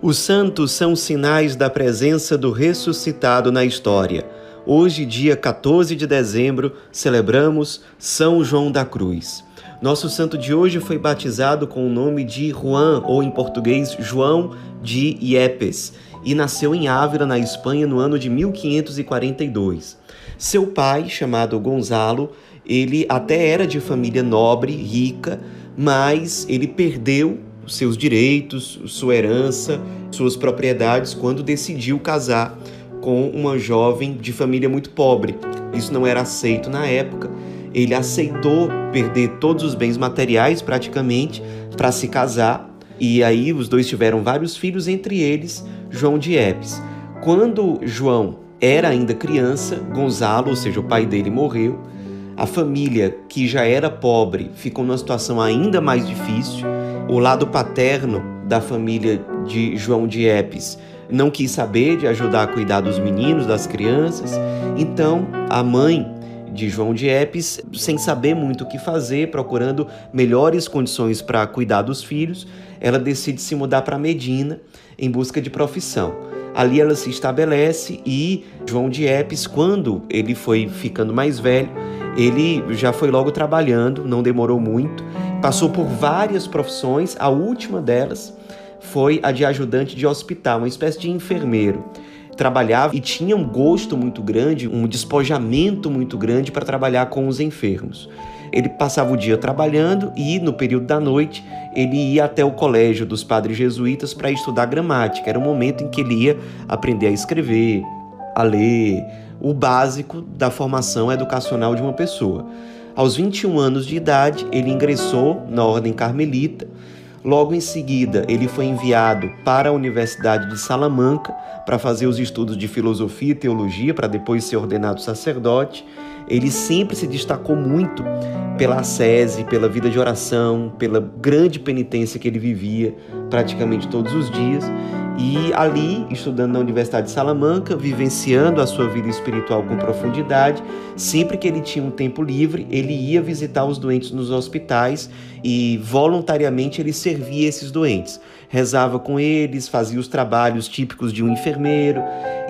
Os santos são sinais da presença do ressuscitado na história. Hoje, dia 14 de dezembro, celebramos São João da Cruz. Nosso santo de hoje foi batizado com o nome de Juan, ou em português, João de Iepes, e nasceu em Ávila, na Espanha, no ano de 1542. Seu pai, chamado Gonzalo, ele até era de família nobre, rica, mas ele perdeu seus direitos, sua herança, suas propriedades quando decidiu casar com uma jovem de família muito pobre. Isso não era aceito na época. Ele aceitou perder todos os bens materiais praticamente para se casar e aí os dois tiveram vários filhos, entre eles João de Epes. Quando João era ainda criança, Gonzalo, ou seja, o pai dele, morreu. A família, que já era pobre, ficou numa situação ainda mais difícil o lado paterno da família de João de Epes não quis saber de ajudar a cuidar dos meninos, das crianças. Então, a mãe de João de Epes, sem saber muito o que fazer, procurando melhores condições para cuidar dos filhos, ela decide se mudar para Medina em busca de profissão. Ali ela se estabelece e João de Epes, quando ele foi ficando mais velho, ele já foi logo trabalhando, não demorou muito, passou por várias profissões, a última delas foi a de ajudante de hospital, uma espécie de enfermeiro. Trabalhava e tinha um gosto muito grande, um despojamento muito grande para trabalhar com os enfermos. Ele passava o dia trabalhando e, no período da noite, ele ia até o colégio dos padres jesuítas para estudar gramática. Era o momento em que ele ia aprender a escrever, a ler, o básico da formação educacional de uma pessoa. Aos 21 anos de idade, ele ingressou na Ordem Carmelita. Logo em seguida, ele foi enviado para a Universidade de Salamanca para fazer os estudos de filosofia e teologia, para depois ser ordenado sacerdote. Ele sempre se destacou muito pela ascese, pela vida de oração, pela grande penitência que ele vivia praticamente todos os dias. E ali, estudando na Universidade de Salamanca, vivenciando a sua vida espiritual com profundidade, sempre que ele tinha um tempo livre, ele ia visitar os doentes nos hospitais e voluntariamente ele servia esses doentes. Rezava com eles, fazia os trabalhos típicos de um enfermeiro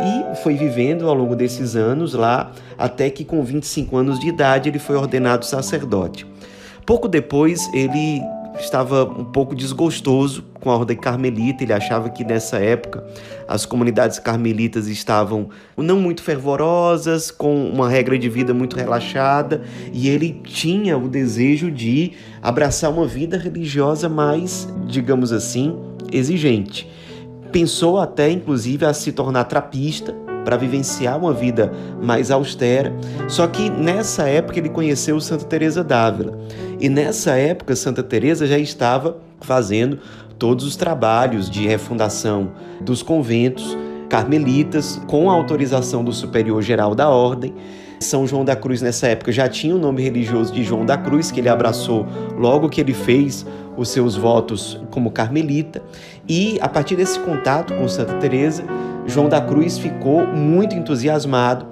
e foi vivendo ao longo desses anos lá, até que com 25 anos de idade ele foi ordenado sacerdote. Pouco depois, ele estava um pouco desgostoso com a ordem carmelita. Ele achava que nessa época as comunidades carmelitas estavam não muito fervorosas, com uma regra de vida muito relaxada, e ele tinha o desejo de abraçar uma vida religiosa mais, digamos assim, exigente. Pensou até, inclusive, a se tornar trapista para vivenciar uma vida mais austera. Só que nessa época ele conheceu Santa Teresa d'Ávila. E nessa época Santa Teresa já estava fazendo todos os trabalhos de refundação dos conventos carmelitas com a autorização do superior geral da ordem. São João da Cruz nessa época já tinha o nome religioso de João da Cruz que ele abraçou logo que ele fez os seus votos como carmelita e a partir desse contato com Santa Teresa João da Cruz ficou muito entusiasmado,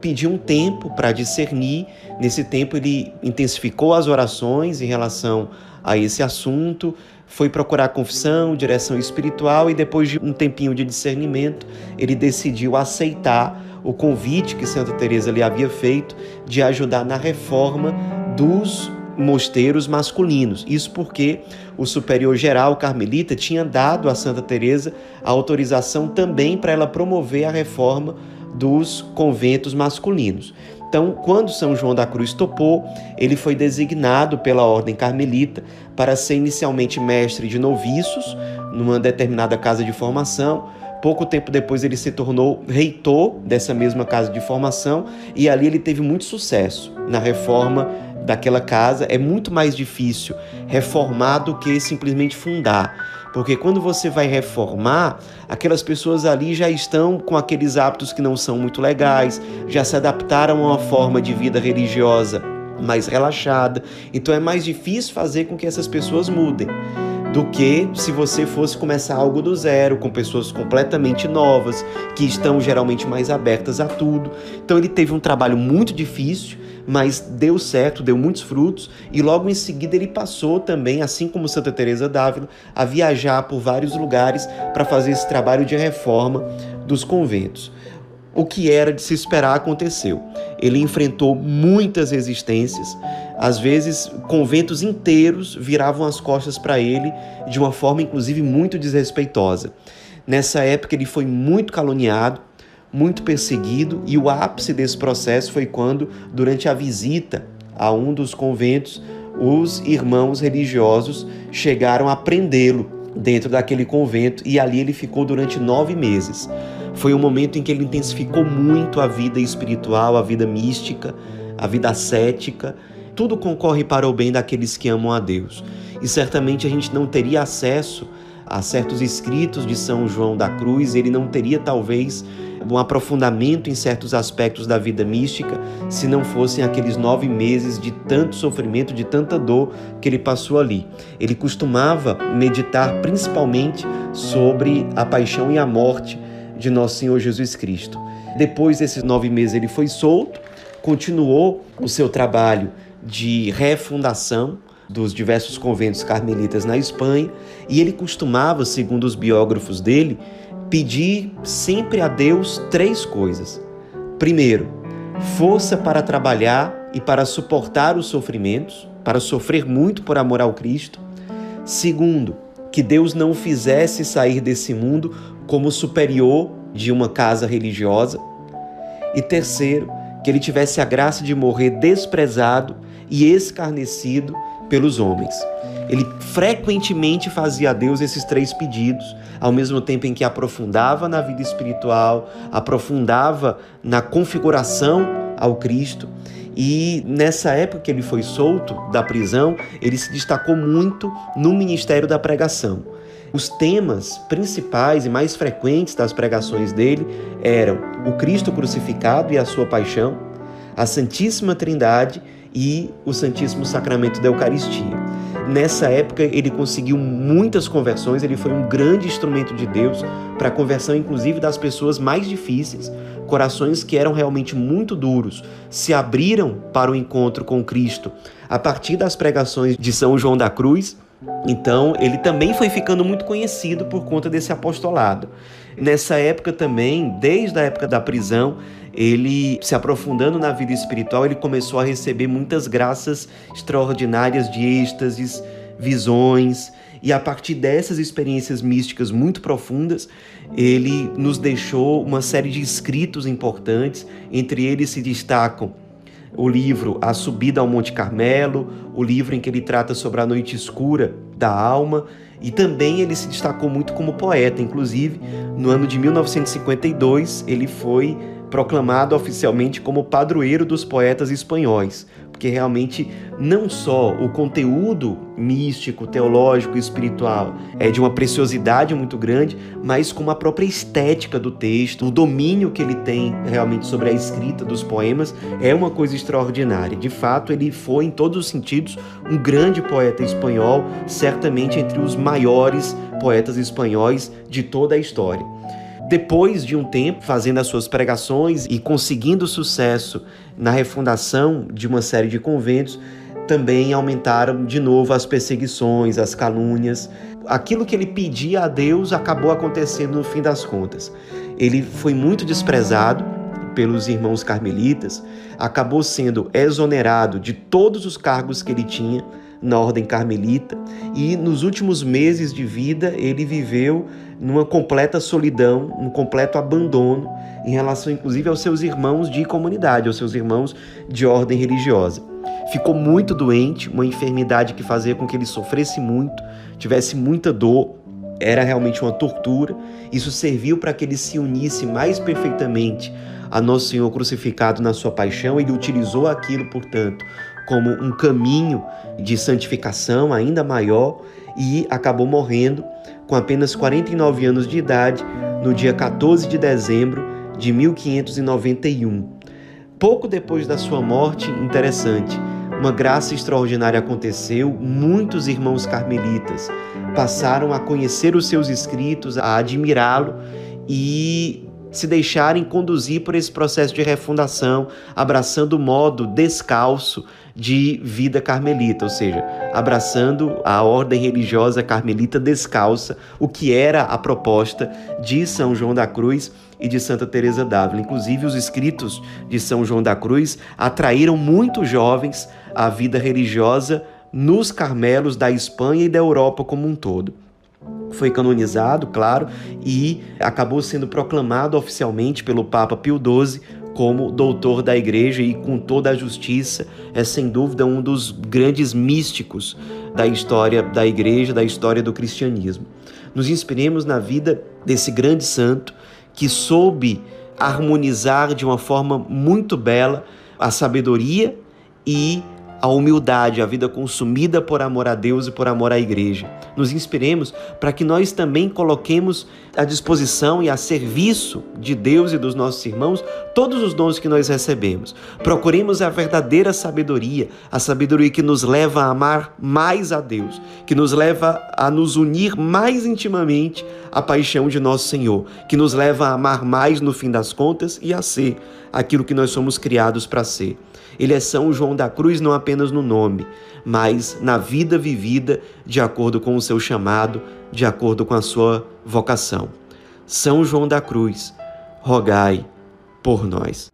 pediu um tempo para discernir. Nesse tempo, ele intensificou as orações em relação a esse assunto, foi procurar confissão, direção espiritual e depois de um tempinho de discernimento, ele decidiu aceitar o convite que Santa Teresa lhe havia feito de ajudar na reforma dos mosteiros masculinos. Isso porque o superior geral carmelita tinha dado a Santa Teresa a autorização também para ela promover a reforma dos conventos masculinos. Então, quando São João da Cruz topou, ele foi designado pela ordem carmelita para ser inicialmente mestre de noviços numa determinada casa de formação. Pouco tempo depois ele se tornou reitor dessa mesma casa de formação e ali ele teve muito sucesso na reforma daquela casa, é muito mais difícil reformar do que simplesmente fundar. Porque quando você vai reformar, aquelas pessoas ali já estão com aqueles hábitos que não são muito legais, já se adaptaram a uma forma de vida religiosa mais relaxada. Então é mais difícil fazer com que essas pessoas mudem do que se você fosse começar algo do zero, com pessoas completamente novas, que estão geralmente mais abertas a tudo. Então ele teve um trabalho muito difícil, mas deu certo, deu muitos frutos e logo em seguida ele passou também, assim como Santa Teresa d'Ávila, a viajar por vários lugares para fazer esse trabalho de reforma dos conventos. O que era de se esperar aconteceu. Ele enfrentou muitas resistências, às vezes conventos inteiros viravam as costas para ele de uma forma inclusive muito desrespeitosa. Nessa época ele foi muito caluniado, muito perseguido, e o ápice desse processo foi quando, durante a visita a um dos conventos, os irmãos religiosos chegaram a prendê-lo dentro daquele convento e ali ele ficou durante nove meses. Foi um momento em que ele intensificou muito a vida espiritual, a vida mística, a vida ascética. Tudo concorre para o bem daqueles que amam a Deus. E certamente a gente não teria acesso a certos escritos de São João da Cruz, ele não teria talvez um aprofundamento em certos aspectos da vida mística se não fossem aqueles nove meses de tanto sofrimento, de tanta dor que ele passou ali. Ele costumava meditar principalmente sobre a paixão e a morte de nosso Senhor Jesus Cristo. Depois desses nove meses, ele foi solto, continuou o seu trabalho de refundação dos diversos conventos carmelitas na Espanha, e ele costumava, segundo os biógrafos dele, pedir sempre a Deus três coisas. Primeiro, força para trabalhar e para suportar os sofrimentos, para sofrer muito por amor ao Cristo. Segundo, que Deus não fizesse sair desse mundo como superior de uma casa religiosa. E terceiro, que ele tivesse a graça de morrer desprezado e escarnecido pelos homens. Ele frequentemente fazia a Deus esses três pedidos, ao mesmo tempo em que aprofundava na vida espiritual, aprofundava na configuração ao Cristo. E nessa época que ele foi solto da prisão, ele se destacou muito no ministério da pregação. Os temas principais e mais frequentes das pregações dele eram o Cristo crucificado e a sua paixão, a Santíssima Trindade e o Santíssimo Sacramento da Eucaristia. Nessa época ele conseguiu muitas conversões, ele foi um grande instrumento de Deus para a conversão inclusive das pessoas mais difíceis, corações que eram realmente muito duros, se abriram para o encontro com Cristo a partir das pregações de São João da Cruz. Então, ele também foi ficando muito conhecido por conta desse apostolado. Nessa época também, desde a época da prisão, ele se aprofundando na vida espiritual, ele começou a receber muitas graças extraordinárias de êxtases, visões, e a partir dessas experiências místicas muito profundas, ele nos deixou uma série de escritos importantes, entre eles se destacam o livro A Subida ao Monte Carmelo, o livro em que ele trata sobre a noite escura da alma, e também ele se destacou muito como poeta, inclusive no ano de 1952 ele foi proclamado oficialmente como padroeiro dos poetas espanhóis, porque realmente não só o conteúdo místico, teológico e espiritual é de uma preciosidade muito grande, mas como a própria estética do texto, o domínio que ele tem realmente sobre a escrita dos poemas é uma coisa extraordinária. De fato, ele foi em todos os sentidos um grande poeta espanhol, certamente entre os maiores poetas espanhóis de toda a história. Depois de um tempo fazendo as suas pregações e conseguindo sucesso na refundação de uma série de conventos, também aumentaram de novo as perseguições, as calúnias. Aquilo que ele pedia a Deus acabou acontecendo no fim das contas. Ele foi muito desprezado pelos irmãos carmelitas, acabou sendo exonerado de todos os cargos que ele tinha na ordem carmelita e nos últimos meses de vida ele viveu numa completa solidão, um completo abandono em relação inclusive aos seus irmãos de comunidade, aos seus irmãos de ordem religiosa. Ficou muito doente, uma enfermidade que fazia com que ele sofresse muito, tivesse muita dor, era realmente uma tortura. Isso serviu para que ele se unisse mais perfeitamente a Nosso Senhor crucificado na sua paixão. Ele utilizou aquilo, portanto, como um caminho de santificação ainda maior e acabou morrendo com apenas 49 anos de idade no dia 14 de dezembro de 1591. Pouco depois da sua morte, interessante, uma graça extraordinária aconteceu, muitos irmãos carmelitas passaram a conhecer os seus escritos, a admirá-lo e se deixarem conduzir por esse processo de refundação, abraçando o modo descalço de vida carmelita, ou seja, abraçando a ordem religiosa carmelita descalça, o que era a proposta de São João da Cruz e de Santa Teresa d'Ávila. Inclusive, os escritos de São João da Cruz atraíram muitos jovens à vida religiosa nos Carmelos da Espanha e da Europa como um todo foi canonizado, claro, e acabou sendo proclamado oficialmente pelo Papa Pio XII como doutor da igreja e com toda a justiça, é sem dúvida um dos grandes místicos da história da igreja, da história do cristianismo. Nos inspiremos na vida desse grande santo que soube harmonizar de uma forma muito bela a sabedoria e a humildade, a vida consumida por amor a Deus e por amor à igreja. Nos inspiremos para que nós também coloquemos à disposição e a serviço de Deus e dos nossos irmãos todos os dons que nós recebemos. Procuremos a verdadeira sabedoria, a sabedoria que nos leva a amar mais a Deus, que nos leva a nos unir mais intimamente à paixão de nosso Senhor, que nos leva a amar mais no fim das contas e a ser aquilo que nós somos criados para ser. Ele é São João da Cruz não apenas no nome, mas na vida vivida de acordo com o seu chamado, de acordo com a sua vocação. São João da Cruz, rogai por nós.